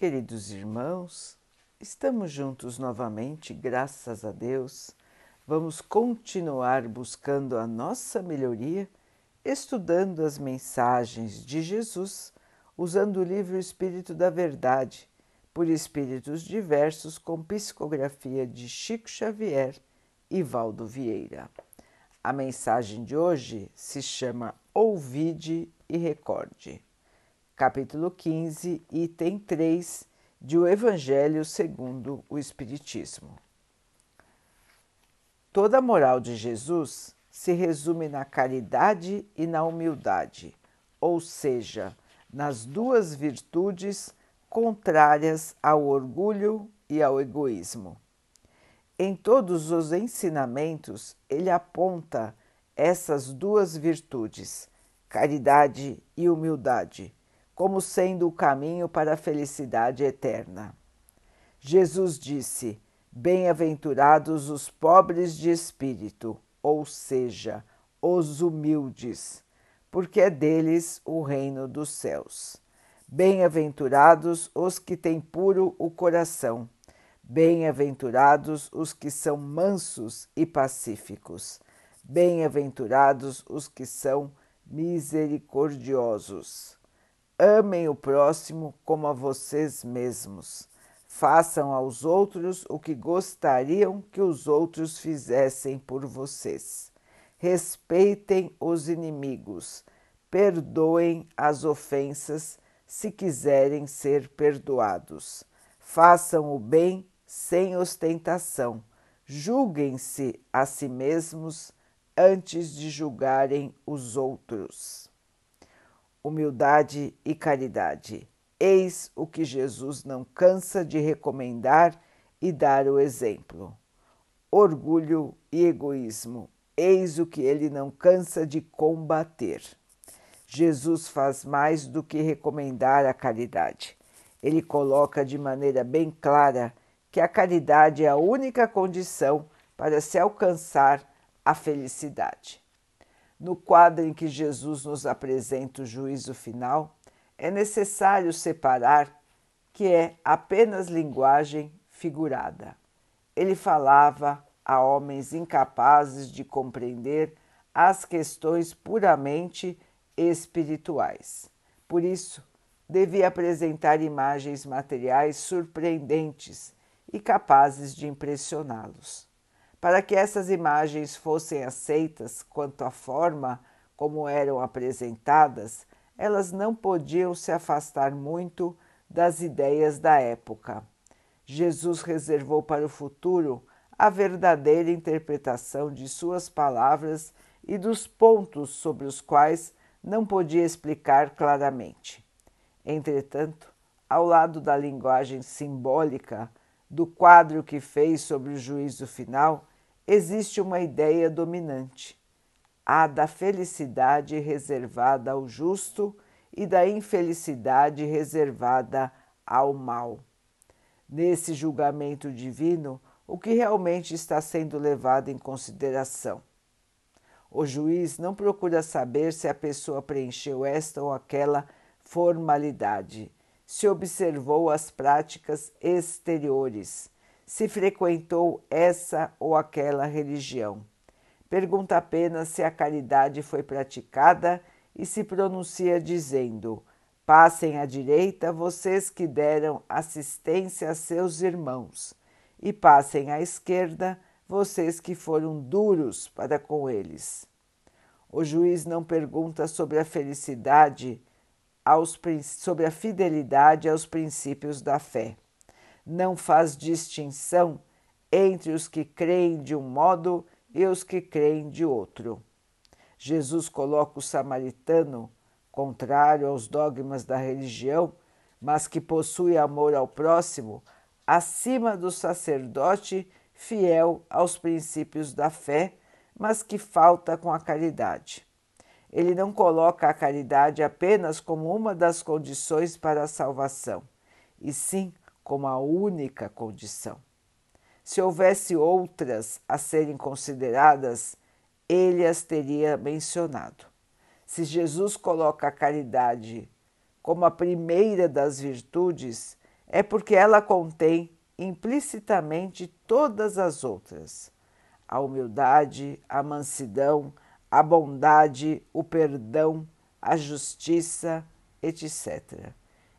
Queridos irmãos, estamos juntos novamente, graças a Deus. Vamos continuar buscando a nossa melhoria, estudando as mensagens de Jesus, usando o livro Espírito da Verdade, por espíritos diversos, com psicografia de Chico Xavier e Valdo Vieira. A mensagem de hoje se chama Ouvide e Recorde capítulo 15, item 3 de O Evangelho segundo o Espiritismo. Toda a moral de Jesus se resume na caridade e na humildade, ou seja, nas duas virtudes contrárias ao orgulho e ao egoísmo. Em todos os ensinamentos, ele aponta essas duas virtudes, caridade e humildade como sendo o caminho para a felicidade eterna. Jesus disse: Bem-aventurados os pobres de espírito, ou seja, os humildes, porque é deles o reino dos céus. Bem-aventurados os que têm puro o coração. Bem-aventurados os que são mansos e pacíficos. Bem-aventurados os que são misericordiosos. Amem o próximo como a vocês mesmos. Façam aos outros o que gostariam que os outros fizessem por vocês. Respeitem os inimigos. Perdoem as ofensas se quiserem ser perdoados. Façam o bem sem ostentação. Julguem-se a si mesmos antes de julgarem os outros humildade e caridade. Eis o que Jesus não cansa de recomendar e dar o exemplo. Orgulho e egoísmo. Eis o que ele não cansa de combater. Jesus faz mais do que recomendar a caridade. Ele coloca de maneira bem clara que a caridade é a única condição para se alcançar a felicidade. No quadro em que Jesus nos apresenta o juízo final, é necessário separar que é apenas linguagem figurada. Ele falava a homens incapazes de compreender as questões puramente espirituais. Por isso, devia apresentar imagens materiais surpreendentes e capazes de impressioná-los. Para que essas imagens fossem aceitas quanto à forma como eram apresentadas, elas não podiam se afastar muito das ideias da época. Jesus reservou para o futuro a verdadeira interpretação de suas palavras e dos pontos sobre os quais não podia explicar claramente. Entretanto, ao lado da linguagem simbólica do quadro que fez sobre o juízo final, existe uma ideia dominante, a da felicidade reservada ao justo e da infelicidade reservada ao mal. Nesse julgamento divino, o que realmente está sendo levado em consideração? O juiz não procura saber se a pessoa preencheu esta ou aquela formalidade, se observou as práticas exteriores se frequentou essa ou aquela religião. Pergunta apenas se a caridade foi praticada e se pronuncia dizendo: Passem à direita vocês que deram assistência a seus irmãos, e passem à esquerda vocês que foram duros para com eles. O juiz não pergunta sobre a felicidade, aos, sobre a fidelidade aos princípios da fé não faz distinção entre os que creem de um modo e os que creem de outro. Jesus coloca o samaritano, contrário aos dogmas da religião, mas que possui amor ao próximo, acima do sacerdote fiel aos princípios da fé, mas que falta com a caridade. Ele não coloca a caridade apenas como uma das condições para a salvação, e sim como a única condição. Se houvesse outras a serem consideradas, ele as teria mencionado. Se Jesus coloca a caridade como a primeira das virtudes, é porque ela contém implicitamente todas as outras: a humildade, a mansidão, a bondade, o perdão, a justiça, etc.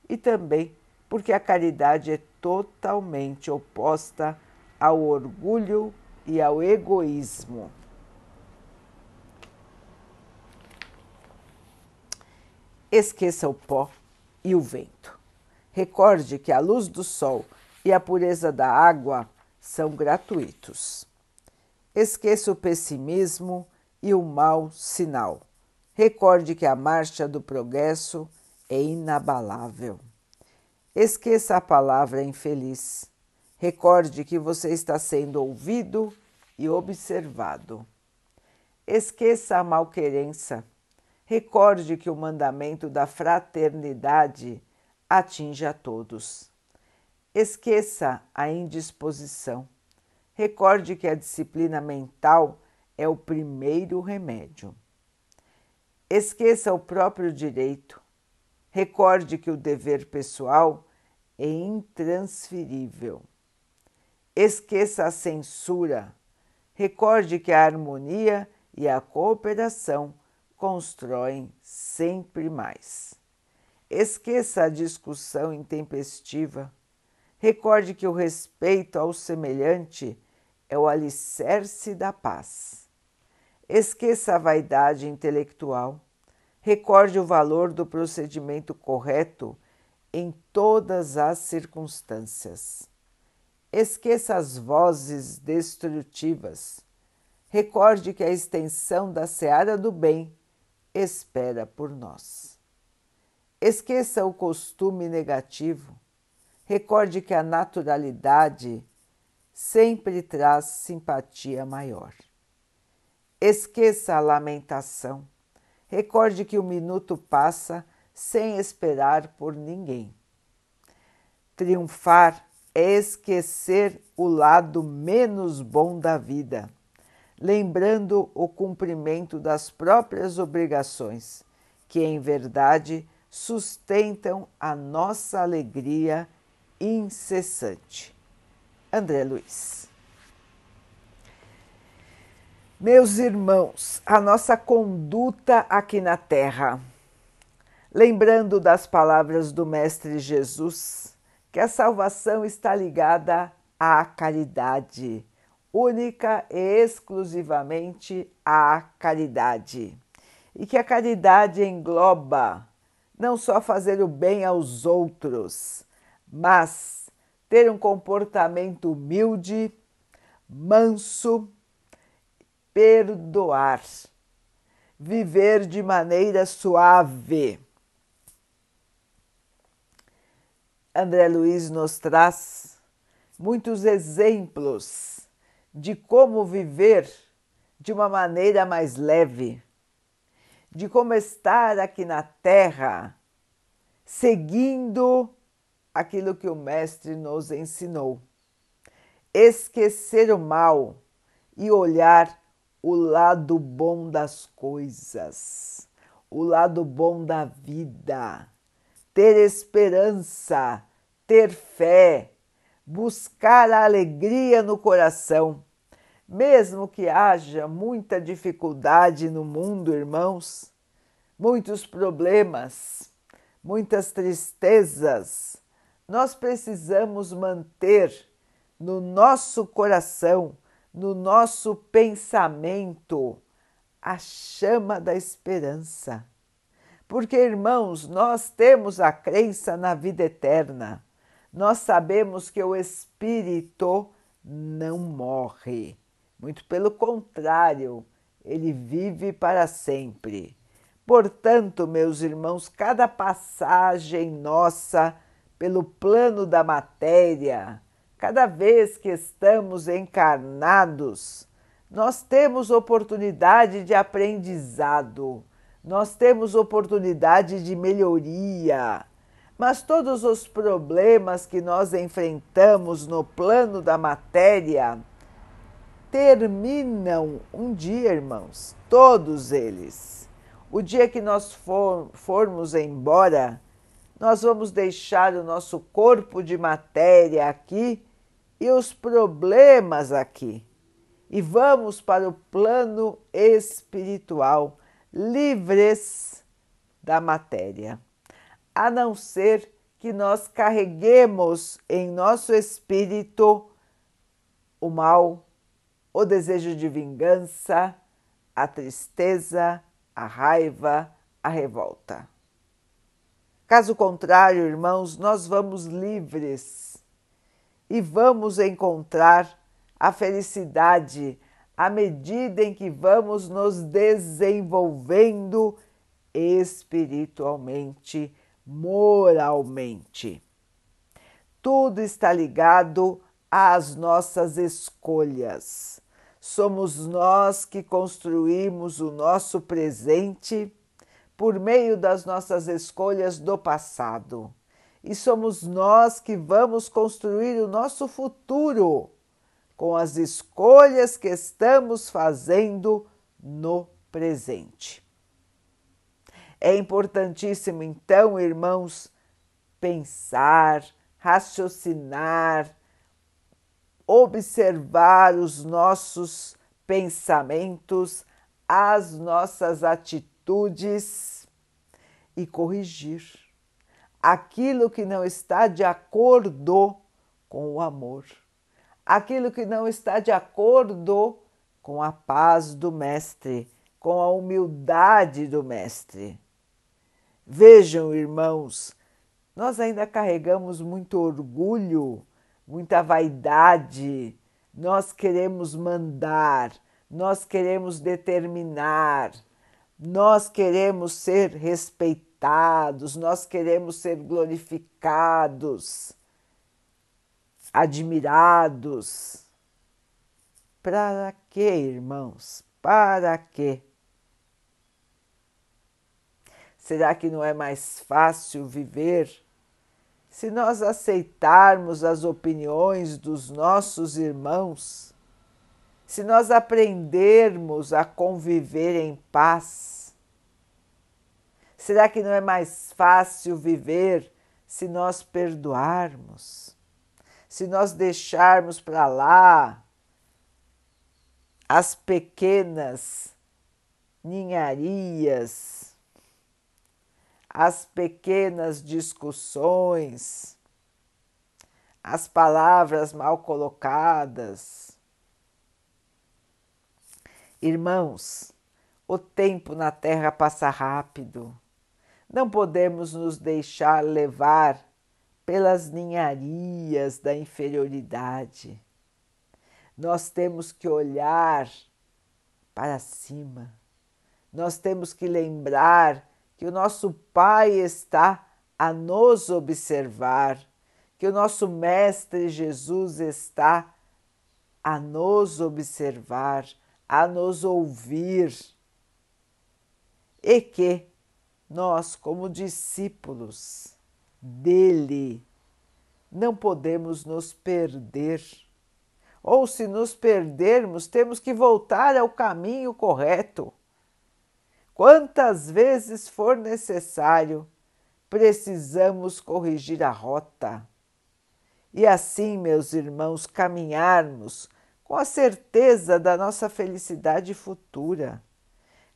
E também porque a caridade é totalmente oposta ao orgulho e ao egoísmo. Esqueça o pó e o vento. Recorde que a luz do sol e a pureza da água são gratuitos. Esqueça o pessimismo e o mau sinal. Recorde que a marcha do progresso é inabalável. Esqueça a palavra infeliz. Recorde que você está sendo ouvido e observado. Esqueça a malquerença. Recorde que o mandamento da fraternidade atinge a todos. Esqueça a indisposição. Recorde que a disciplina mental é o primeiro remédio. Esqueça o próprio direito. Recorde que o dever pessoal é intransferível. Esqueça a censura. Recorde que a harmonia e a cooperação constroem sempre mais. Esqueça a discussão intempestiva. Recorde que o respeito ao semelhante é o alicerce da paz. Esqueça a vaidade intelectual. Recorde o valor do procedimento correto em todas as circunstâncias. Esqueça as vozes destrutivas. Recorde que a extensão da seara do bem espera por nós. Esqueça o costume negativo. Recorde que a naturalidade sempre traz simpatia maior. Esqueça a lamentação. Recorde que o minuto passa sem esperar por ninguém. Triunfar é esquecer o lado menos bom da vida, lembrando o cumprimento das próprias obrigações, que em verdade sustentam a nossa alegria incessante. André Luiz. Meus irmãos, a nossa conduta aqui na Terra. Lembrando das palavras do Mestre Jesus, que a salvação está ligada à caridade, única e exclusivamente à caridade. E que a caridade engloba não só fazer o bem aos outros, mas ter um comportamento humilde, manso, perdoar, viver de maneira suave. André Luiz nos traz muitos exemplos de como viver de uma maneira mais leve, de como estar aqui na Terra, seguindo aquilo que o Mestre nos ensinou. Esquecer o mal e olhar o lado bom das coisas, o lado bom da vida, ter esperança, ter fé, buscar a alegria no coração. Mesmo que haja muita dificuldade no mundo, irmãos, muitos problemas, muitas tristezas, nós precisamos manter no nosso coração, no nosso pensamento, a chama da esperança. Porque, irmãos, nós temos a crença na vida eterna. Nós sabemos que o espírito não morre. Muito pelo contrário, ele vive para sempre. Portanto, meus irmãos, cada passagem nossa pelo plano da matéria, cada vez que estamos encarnados, nós temos oportunidade de aprendizado, nós temos oportunidade de melhoria. Mas todos os problemas que nós enfrentamos no plano da matéria terminam um dia, irmãos, todos eles. O dia que nós for, formos embora, nós vamos deixar o nosso corpo de matéria aqui e os problemas aqui. E vamos para o plano espiritual, livres da matéria. A não ser que nós carreguemos em nosso espírito o mal, o desejo de vingança, a tristeza, a raiva, a revolta. Caso contrário, irmãos, nós vamos livres e vamos encontrar a felicidade à medida em que vamos nos desenvolvendo espiritualmente, moralmente. Tudo está ligado às nossas escolhas. Somos nós que construímos o nosso presente por meio das nossas escolhas do passado. E somos nós que vamos construir o nosso futuro com as escolhas que estamos fazendo no presente. É importantíssimo, então, irmãos, pensar, raciocinar, observar os nossos pensamentos, as nossas atitudes e corrigir aquilo que não está de acordo com o amor, aquilo que não está de acordo com a paz do Mestre, com a humildade do Mestre. Vejam, irmãos, nós ainda carregamos muito orgulho, muita vaidade, nós queremos mandar, nós queremos determinar nós queremos ser respeitados, nós queremos ser glorificados, admirados. Para quê, irmãos? Para quê? Será que não é mais fácil viver se nós aceitarmos as opiniões dos nossos irmãos? Se nós aprendermos a conviver em paz, será que não é mais fácil viver se nós perdoarmos? Se nós deixarmos para lá as pequenas ninharias, as pequenas discussões, as palavras mal colocadas, Irmãos, o tempo na Terra passa rápido. Não podemos nos deixar levar pelas ninharias da inferioridade. Nós temos que olhar para cima. Nós temos que lembrar que o nosso Pai está a nos observar, que o nosso Mestre Jesus está a nos observar a nos ouvir e que nós, como discípulos dele, não podemos nos perder. Ou se nos perdermos, temos que voltar ao caminho correto. Quantas vezes for necessário, precisamos corrigir a rota. E assim, meus irmãos, caminharmos com a certeza da nossa felicidade futura,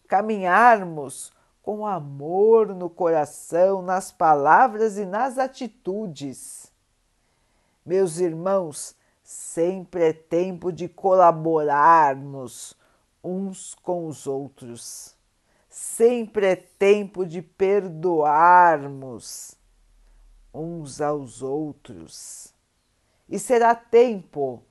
caminharmos com amor no coração, nas palavras e nas atitudes. Meus irmãos, sempre é tempo de colaborarmos uns com os outros. Sempre é tempo de perdoarmos uns aos outros. E será tempo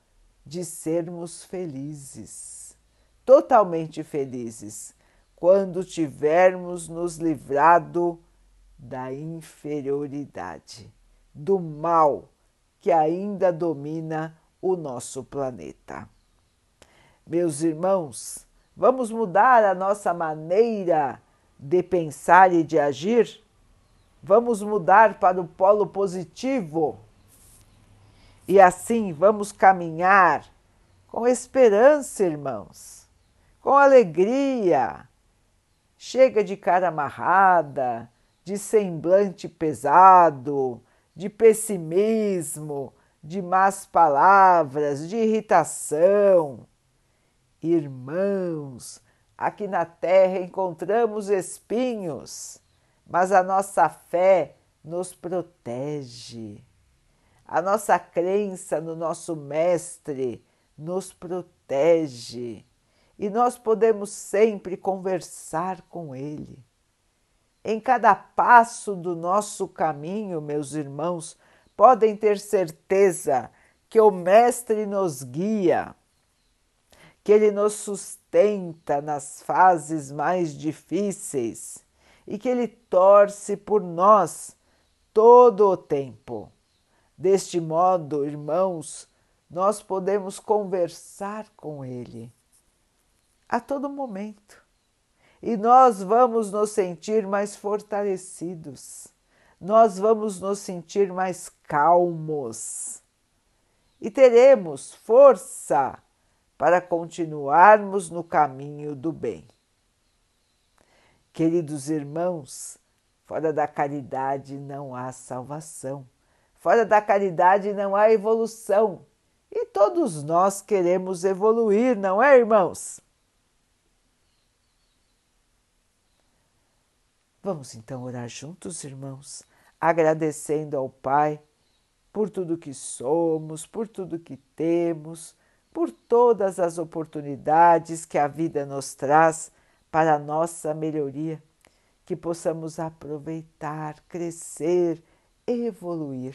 de sermos felizes, totalmente felizes, quando tivermos nos livrado da inferioridade, do mal que ainda domina o nosso planeta. Meus irmãos, vamos mudar a nossa maneira de pensar e de agir? Vamos mudar para o polo positivo e assim vamos caminhar com esperança, irmãos, com alegria. Chega de cara amarrada, de semblante pesado, de pessimismo, de más palavras, de irritação. Irmãos, aqui na terra encontramos espinhos, mas a nossa fé nos protege. A nossa crença no nosso Mestre nos protege e nós podemos sempre conversar com Ele. Em cada passo do nosso caminho, meus irmãos, podem ter certeza que o Mestre nos guia, que Ele nos sustenta nas fases mais difíceis e que Ele torce por nós todo o tempo. Deste modo, irmãos, nós podemos conversar com Ele a todo momento. E nós vamos nos sentir mais fortalecidos, nós vamos nos sentir mais calmos. E teremos força para continuarmos no caminho do bem. Queridos irmãos, fora da caridade não há salvação, fora da caridade não há evolução e todos nós queremos evoluir, não é, irmãos? Vamos então orar juntos, irmãos, agradecendo ao Pai por tudo que somos, por tudo que temos, por todas as oportunidades que a vida nos traz para a nossa melhoria, que possamos aproveitar, crescer, evoluir,